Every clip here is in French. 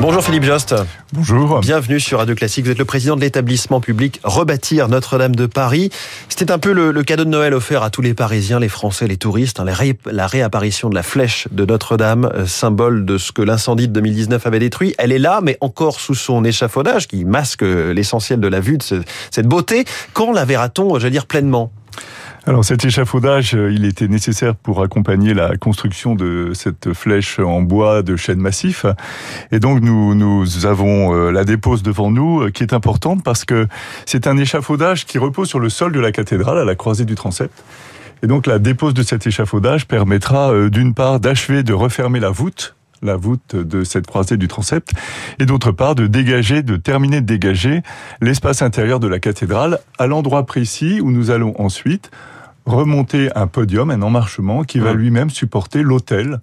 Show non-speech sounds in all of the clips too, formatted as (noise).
Bonjour Philippe Jost. Bonjour. Bienvenue sur Radio Classique. Vous êtes le président de l'établissement public Rebâtir Notre-Dame de Paris. C'était un peu le, cadeau de Noël offert à tous les Parisiens, les Français, les touristes. Hein, la, réapparition de la flèche de Notre-Dame, euh, symbole de ce que l'incendie de 2019 avait détruit. Elle est là, mais encore sous son échafaudage qui masque euh, l'essentiel de la vue de cette beauté. Quand la verra-t-on, je veux dire, pleinement? Alors cet échafaudage, euh, il était nécessaire pour accompagner la construction de cette flèche en bois de chêne massif. Et donc nous, nous avons euh, la dépose devant nous euh, qui est importante parce que c'est un échafaudage qui repose sur le sol de la cathédrale à la croisée du transept. Et donc la dépose de cet échafaudage permettra d'une part d'achever de refermer la voûte la voûte de cette croisée du transept, et d'autre part de dégager, de terminer de dégager l'espace intérieur de la cathédrale à l'endroit précis où nous allons ensuite remonter un podium, un emmarchement qui va lui-même supporter l'autel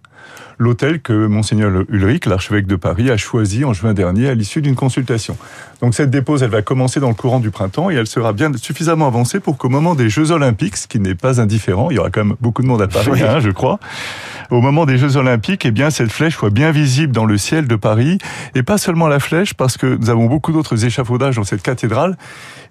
l'hôtel que monseigneur Ulrich, l'archevêque de Paris, a choisi en juin dernier à l'issue d'une consultation. Donc cette dépose, elle va commencer dans le courant du printemps et elle sera bien suffisamment avancée pour qu'au moment des Jeux Olympiques, ce qui n'est pas indifférent, il y aura quand même beaucoup de monde à Paris, hein, je crois, au moment des Jeux Olympiques, eh bien cette flèche soit bien visible dans le ciel de Paris. Et pas seulement la flèche, parce que nous avons beaucoup d'autres échafaudages dans cette cathédrale.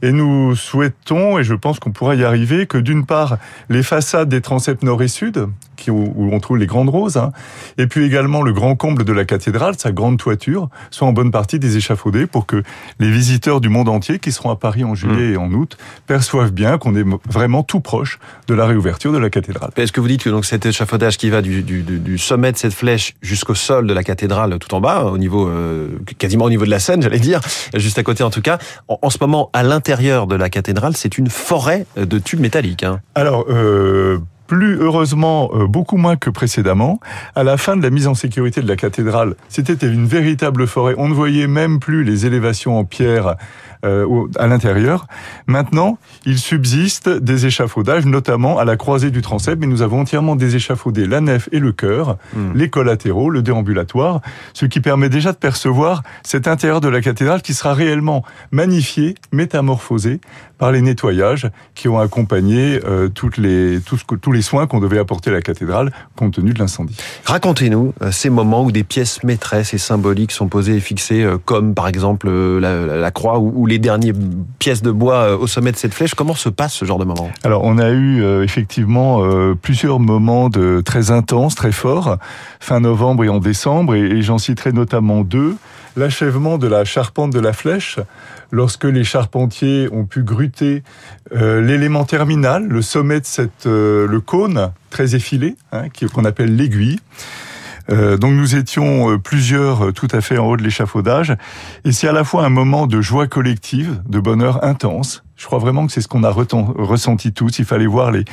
Et nous souhaitons, et je pense qu'on pourra y arriver, que d'une part les façades des transepts nord et sud, où on trouve les grandes roses, hein, et puis également le grand comble de la cathédrale, sa grande toiture, soit en bonne partie des échafaudés pour que les visiteurs du monde entier qui seront à Paris en juillet et en août perçoivent bien qu'on est vraiment tout proche de la réouverture de la cathédrale. Est-ce que vous dites que donc cet échafaudage qui va du, du, du sommet de cette flèche jusqu'au sol de la cathédrale tout en bas, au niveau euh, quasiment au niveau de la Seine, j'allais dire, juste à côté en tout cas, en, ce moment à l'intérieur de la cathédrale, c'est une forêt de tubes métalliques. Hein? Alors euh, plus heureusement euh, beaucoup moins que précédemment. À la fin de la mise en sécurité de la cathédrale, c'était une véritable forêt. On ne voyait même plus les élévations en pierre euh, à l'intérieur. Maintenant, il subsiste des échafaudages, notamment à la croisée du transept, mais nous avons entièrement déséchafaudé la nef et le chœur, hmm. les collatéraux, le déambulatoire, ce qui permet déjà de percevoir cet intérieur de la cathédrale qui sera réellement magnifié, métamorphosé par les nettoyages qui ont accompagné euh, toutes les, tous les soins qu'on devait apporter à la cathédrale compte tenu de l'incendie. Racontez-nous euh, ces moments où des pièces maîtresses et symboliques sont posées et fixées, comme par exemple la, la croix ou les dernières pièces de bois euh, au sommet de cette flèche. Comment se passe ce genre de moment? Alors, on a eu euh, effectivement euh, plusieurs moments de très intenses, très forts, fin novembre et en décembre, et, j'en citerai notamment deux. L'achèvement de la charpente de la flèche, lorsque les charpentiers ont pu gruter l'élément terminal, le sommet de cette, le cône très effilé, hein, qu'on appelle l'aiguille. Euh, donc nous étions euh, plusieurs euh, tout à fait en haut de l'échafaudage. Et c'est à la fois un moment de joie collective, de bonheur intense. Je crois vraiment que c'est ce qu'on a ressenti tous. Il fallait voir les,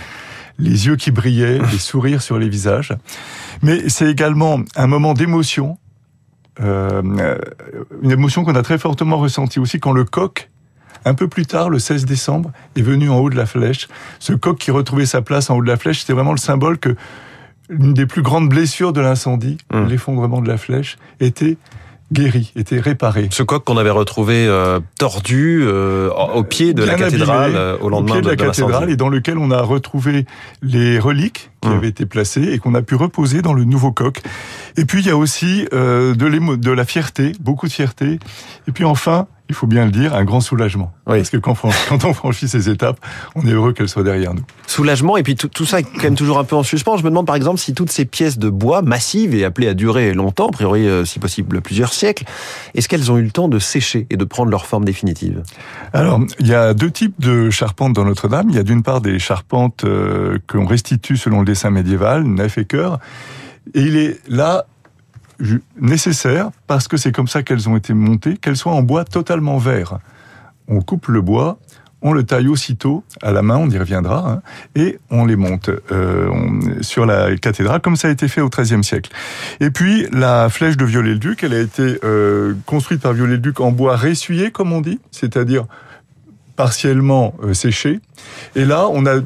les yeux qui brillaient, les sourires sur les visages. Mais c'est également un moment d'émotion. Euh, une émotion qu'on a très fortement ressentie aussi quand le coq un peu plus tard, le 16 décembre, est venu en haut de la flèche. Ce coq qui retrouvait sa place en haut de la flèche, c'était vraiment le symbole que une des plus grandes blessures de l'incendie, hum. l'effondrement de la flèche, était guéri, était réparé. Ce coq qu'on avait retrouvé euh, tordu euh, au pied de la cathédrale au lendemain au pied de, la cathédrale et dans lequel on a retrouvé les reliques qui hum. avaient été placées et qu'on a pu reposer dans le nouveau coq. Et puis il y a aussi de, de la fierté, beaucoup de fierté. Et puis enfin il faut bien le dire, un grand soulagement. Parce que (laughs) quand, on franchit ces étapes, on est heureux qu'elles soient derrière nous. Soulagement, et puis tout, ça est quand même toujours un peu en suspens. Je me demande par exemple si toutes ces pièces de bois massives et appelées à durer longtemps, a priori euh, si possible plusieurs siècles, est-ce qu'elles ont eu le temps de sécher et de prendre leur forme définitive? Alors, il y a deux types de charpentes dans Notre-Dame. Il y a d'une part des charpentes euh, qu'on restitue selon le dessin médiéval, nef et cœur. Et il est là nécessaire, parce que c'est comme ça qu'elles ont été montées, qu'elles soient en bois totalement vert. On coupe le bois, on le taille aussitôt à la main, on y reviendra, hein, et on les monte euh, sur la cathédrale, comme ça a été fait au XIIIe siècle. Et puis la flèche de Viollet-le-Duc, elle a été euh, construite par Viollet-le-Duc en bois ressuyé, comme on dit, c'est-à-dire partiellement euh, séché. Et là, on a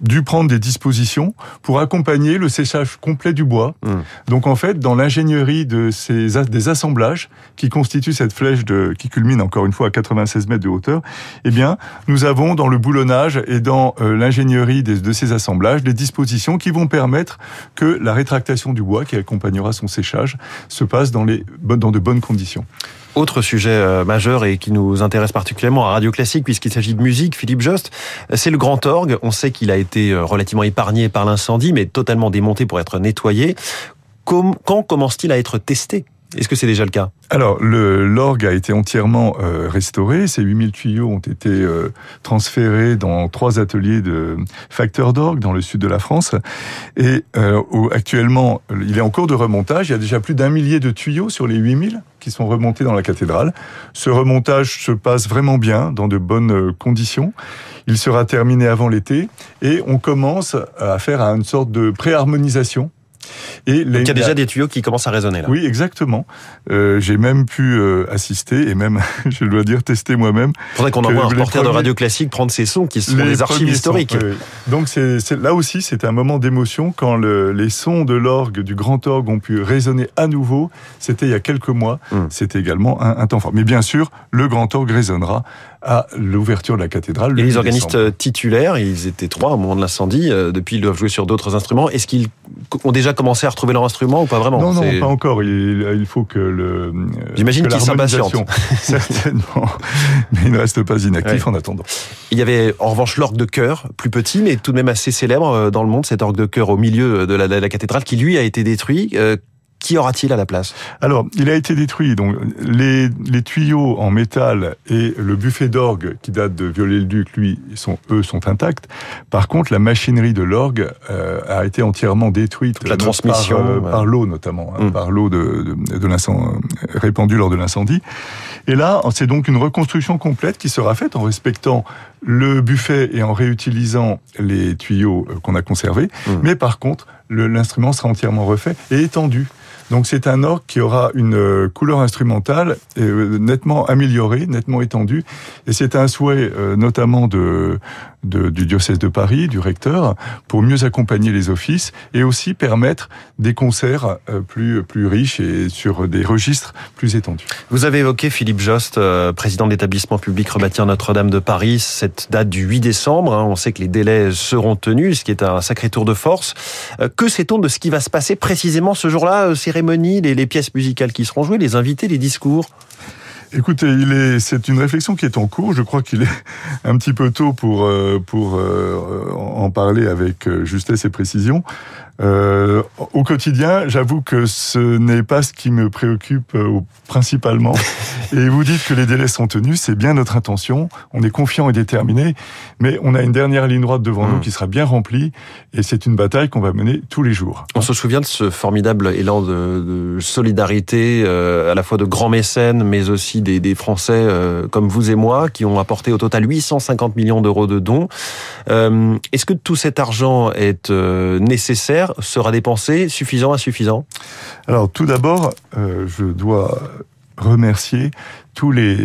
dû prendre des dispositions pour accompagner le séchage complet du bois. Mmh. Donc en fait, dans l'ingénierie de ces des assemblages qui constituent cette flèche de, qui culmine encore une fois à 96 mètres de hauteur, eh bien, nous avons dans le boulonnage et dans euh, l'ingénierie de, de ces assemblages des dispositions qui vont permettre que la rétractation du bois qui accompagnera son séchage se passe dans les dans de bonnes conditions. Autre sujet euh, majeur et qui nous intéresse particulièrement à Radio Classique puisqu'il s'agit de musique, Philippe Jost, c'est le grand orgue. On sait qu'il a été euh, relativement épargné par l'incendie, mais totalement démonté pour être nettoyé. Quand commence-t-il à être testé? Est-ce que c'est déjà le cas? Alors, l'orgue a été entièrement euh, restauré. Ces 8000 tuyaux ont été transférés dans trois ateliers de facteurs d'orgue dans le sud de la France. Et actuellement, il est en cours de remontage. Il y a déjà plus d'un millier de tuyaux sur les 8000 qui sont remontés dans la cathédrale. Ce remontage se passe vraiment bien, dans de bonnes conditions. Il sera terminé avant l'été et on commence à faire une sorte de préharmonisation et Donc il y a déjà des tuyaux qui commencent à résonner là. Oui, exactement. Euh, j'ai même pu euh, assister et même, (laughs) je dois dire, tester moi-même. Faudrait qu'on envoie un reporter de radio classique prendre ces sons qui sont des archives historiques. Donc c'est là aussi, c'est un moment d'émotion quand le, les sons de l'orgue, du grand orgue, ont pu résonner à nouveau. C'était il y a quelques mois. Hum. C'était également un, un temps fort. Mais bien sûr, le grand orgue résonnera à l'ouverture de la cathédrale. Et les organistes titulaires, ils étaient trois au moment de l'incendie. Euh, depuis, ils doivent jouer sur d'autres instruments. Est-ce qu'ils ont déjà commencé à retrouver leur instrument ou pas vraiment Non, non, pas encore. Il, faut que le. J'imagine qu'ils s'impatientent. (laughs) Certainement, mais il ne reste pas inactif en attendant. Il y avait en revanche l'orgue de chœur, plus petit, mais tout de même assez célèbre euh, dans le monde, cet orgue de chœur au milieu de la, de la cathédrale, qui lui a été détruit. Euh, qui aura-t-il à la place? Alors, il a été détruit. Donc, les, les tuyaux en métal et le buffet d'orgue qui date de Viollet-le-Duc, lui, sont, eux, sont intacts. Par contre, la machinerie de l'orgue euh, a été entièrement détruite. la transmission. Par, euh, par l'eau, notamment. Hein, mm. Par l'eau de, de, de l'incendie, répandue lors de l'incendie. Et là, c'est donc une reconstruction complète qui sera faite en respectant le buffet et en réutilisant les tuyaux euh, qu'on a conservés. Mmh. Mais par contre, l'instrument sera entièrement refait et étendu. Donc c'est un orgue qui aura une euh, couleur instrumentale euh, nettement améliorée, nettement étendue. Et c'est un souhait notamment de, du diocèse de Paris, du recteur, pour mieux accompagner les offices et aussi permettre des concerts plus, plus riches et sur des registres plus étendus. Vous avez évoqué Philippe Jost, président de l'établissement public Rebâtir Notre-Dame de Paris, cette date du 8 décembre. Hein. On sait que les délais seront tenus, ce qui est un sacré tour de force. Euh, que sait-on de ce qui va se passer précisément ce jour-là euh, Cérémonie, les, les pièces musicales qui seront jouées, les invités, les discours? Écoutez, il est, c'est une réflexion qui est en cours. Je crois qu'il est (laughs) un petit peu tôt pour euh, pour en parler avec justesse et précision. Euh, au quotidien, j'avoue que ce n'est pas ce qui me préoccupe euh, principalement. (laughs) et vous dites que les délais sont tenus, c'est bien notre intention. On est confiant et déterminé, mais on a une dernière ligne droite devant nous hmm. qui sera bien remplie, et c'est une bataille qu'on va mener tous les jours. On se souvient de ce formidable élan de, de solidarité, euh, à la fois de grands mécènes, mais aussi des, des Français euh, comme vous et moi, qui ont apporté au total 850 millions d'euros de dons. Euh, est-ce que tout cet argent est nécessaire sera dépensé suffisant, insuffisant? Alors tout d'abord, je dois remercier tous les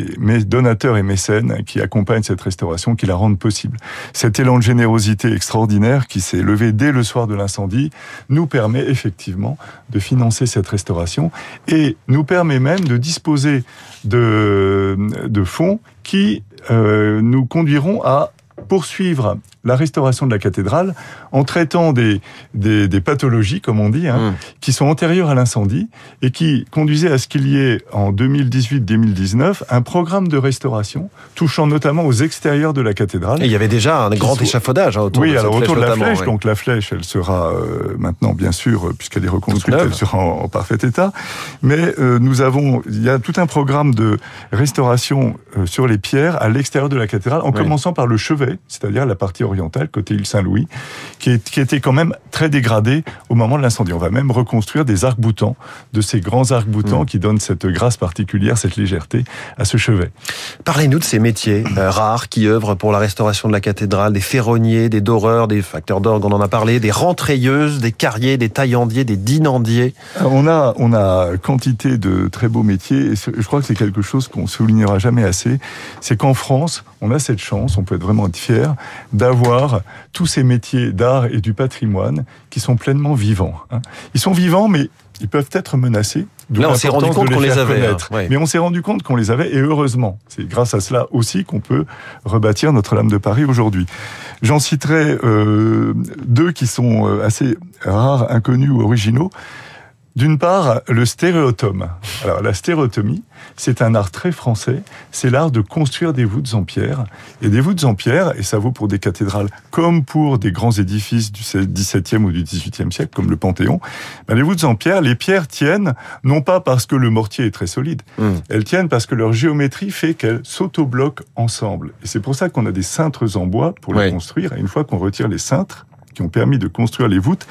donateurs et mécènes qui accompagnent cette restauration, qui la rendent possible. Cet élan de générosité extraordinaire qui s'est levé dès le soir de l'incendie nous permet effectivement de financer cette restauration et nous permet même de disposer de, fonds qui euh, nous conduiront à poursuivre la restauration de la cathédrale en traitant des, des, des pathologies, comme on dit, hein, mmh. qui sont antérieures à l'incendie et qui conduisaient à ce qu'il y ait en 2018-2019 un programme de restauration touchant notamment aux extérieurs de la cathédrale. Et il y avait déjà un grand soit... échafaudage hein, autour oui, de alors flèche autour de la flèche. Ouais. Donc la flèche, elle sera euh, maintenant, bien sûr, puisqu'elle est reconstruite, elle sera en, en, parfait état. Mais euh, nous avons, il y a tout un programme de restauration euh, sur les pierres à l'extérieur de la cathédrale, en oui. commençant par le chevet, c'est-à-dire la partie orientale, côté île Saint-Louis, qui, qui, était quand même très dégradé au moment de l'incendie. On va même reconstruire des arcs-boutants, de ces grands arcs-boutants mmh. qui donnent cette grâce particulière, cette légèreté à ce chevet. Parlez-nous de ces métiers euh, rares qui œuvrent pour la restauration de la cathédrale, des ferronniers, des doreurs, des facteurs d'orgue, on en a parlé, des rentrayeuses, des carriers, des taillandiers, des dinandiers. On a, on a quantité de très beaux métiers et je crois que c'est quelque chose qu'on soulignera jamais assez. C'est qu'en France, on a cette chance, on peut être vraiment fiers d'avoir tous ces métiers d'art et du patrimoine qui sont pleinement vivants. Hein. Ils sont vivants, mais ils peuvent être menacés. Là, on s'est rendu compte qu'on les avait. Hein, Mais on s'est rendu compte qu'on les avait, et heureusement. C'est grâce à cela aussi qu'on peut rebâtir Notre-Dame de Paris aujourd'hui. J'en citerai euh, deux qui sont euh, assez rares, inconnus ou originaux. D'une part, le stéréotome. Alors, la stéréotomie, c'est un art très français. C'est l'art de construire des voûtes en pierre. Et des voûtes en pierre, et ça vaut pour des cathédrales comme pour des grands édifices du XVIIe ou du XVIIIe siècle, comme le Panthéon. Ben, les voûtes en pierre, les pierres tiennent, non pas parce que le mortier est très solide. Mmh. Elles tiennent parce que leur géométrie fait qu'elles s'autobloquent ensemble. Et c'est pour ça qu'on a des cintres en bois pour les construire. Et une fois qu'on retire les cintres, qui ont permis de construire les voûtes,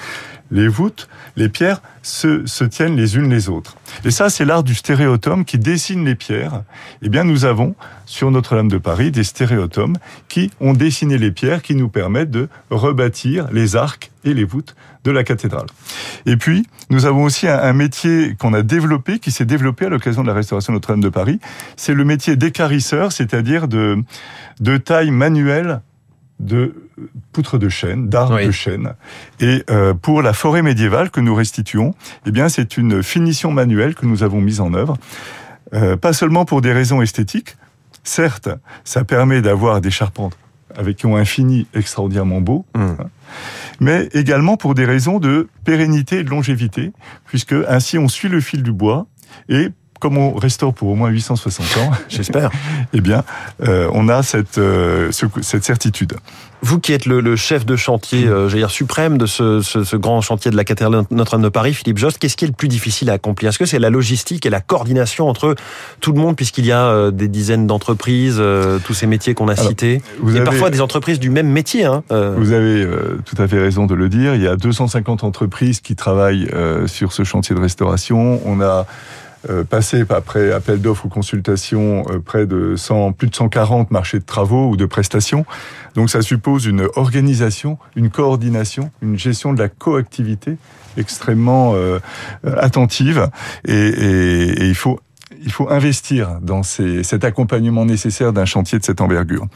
les voûtes, les pierres se, tiennent les unes les autres. Et ça, c'est l'art du stéréotome qui dessine les pierres. Eh bien, nous avons sur Notre-Dame de Paris des stéréotomes qui ont dessiné les pierres qui nous permettent de rebâtir les arcs et les voûtes de la cathédrale. Et puis, nous avons aussi un, métier qu'on a développé, qui s'est développé à l'occasion de la restauration Notre-Dame de Paris. C'est le métier d'écarisseur, c'est-à-dire de taille manuelle de poutres de chêne, d'arbres de chêne. Et euh, pour la forêt médiévale que nous restituons, eh bien, c'est une finition manuelle que nous avons mise en œuvre. Euh, pas seulement pour des raisons esthétiques. Certes, ça permet d'avoir des charpentes avec qui ont un fini extraordinairement beau, mmh. hein, mais également pour des raisons de pérennité et de longévité, puisque ainsi on suit le fil du bois et comme on restaure pour au moins 860 ans, (laughs) j'espère, eh bien, euh, on a cette, euh, cette certitude. Vous qui êtes le, chef de chantier, euh, dire suprême de ce, ce, grand chantier de la cathédrale Notre-Dame de Paris, Philippe Jost, qu'est-ce qui est le plus difficile à accomplir? Est-ce que c'est la logistique et la coordination entre tout le monde, puisqu'il y a des dizaines d'entreprises, tous ces métiers qu'on a cités, et parfois des entreprises du même métier hein, Vous avez tout à fait raison de le dire. Il y a 250 entreprises qui travaillent sur ce chantier de restauration. On a euh, passer après appel d'offres ou consultation euh, près de 100, plus de 140 marchés de travaux ou de prestations. Donc ça suppose une organisation, une coordination, une gestion de la coactivité extrêmement euh, attentive et, et, et il faut il faut investir dans ces, cet accompagnement nécessaire d'un chantier de cette envergure.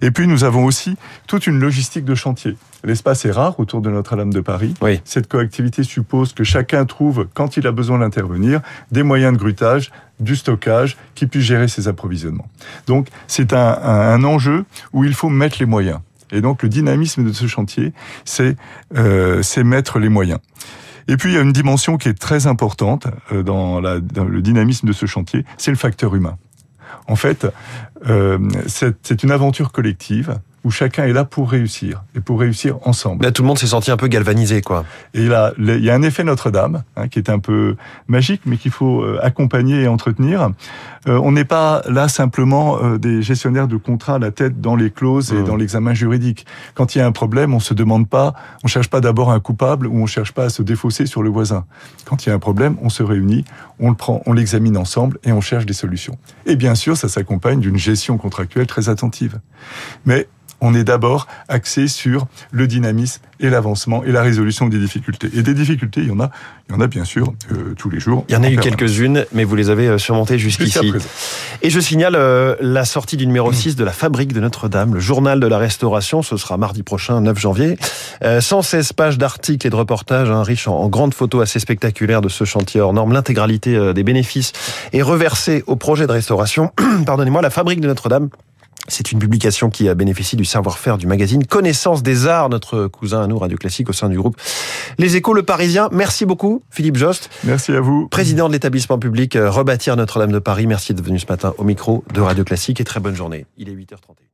Et puis nous avons aussi toute une logistique de chantier. L'espace est rare autour de Notre-Dame de Paris. Oui. Cette coactivité suppose que chacun trouve, quand il a besoin d'intervenir, des moyens de grutage, du stockage, qui puisse gérer ses approvisionnements. Donc c'est un, un, enjeu où il faut mettre les moyens. Et donc le dynamisme de ce chantier, c'est euh, mettre les moyens. Et puis il y a une dimension qui est très importante euh, dans, le dynamisme de ce chantier, c'est le facteur humain. En fait, euh, c'est une aventure collective où chacun est là pour réussir et pour réussir ensemble. Là, tout le monde s'est senti un peu galvanisé, quoi. Et là, il y a un effet Notre-Dame hein, qui est un peu magique, mais qu'il faut euh, accompagner et entretenir. Euh, on n'est pas là simplement euh, des gestionnaires de contrats à la tête dans les clauses et mmh. dans l'examen juridique. Quand il y a un problème, on se demande pas, on cherche pas d'abord un coupable ou on cherche pas à se défausser sur le voisin. Quand il y a un problème, on se réunit, on le prend, on l'examine ensemble et on cherche des solutions. Et bien sûr, ça s'accompagne d'une gestion contractuelle très attentive. Mais on est d'abord axé sur le dynamisme et l'avancement et la résolution des difficultés. Et des difficultés, il y en a, il y en a bien sûr euh, tous les jours. Il y en a eu quelques-unes, mais vous les avez euh, surmontées jusqu'ici. et je signale euh, la sortie du numéro 6 de la Fabrique de Notre-Dame, le journal de la restauration. Ce sera mardi prochain, 9 janvier. 116 pages d'articles et de reportages, hein, riches en, en, grandes photos assez spectaculaires de ce chantier hors norme. L'intégralité des bénéfices est reversée au projet de restauration. (clears throat) Pardonnez-moi, la Fabrique de Notre-Dame c'est une publication qui a bénéficié du savoir-faire du magazine Connaissance des Arts, notre cousin à nous, Radio Classique, au sein du groupe Les Échos, le Parisien. Merci beaucoup, Philippe Jost. Merci à vous. Président de l'établissement public euh, Rebâtir Notre-Dame de Paris. Merci d'être venu ce matin au micro de Radio Classique et très bonne journée. Il est 8h31.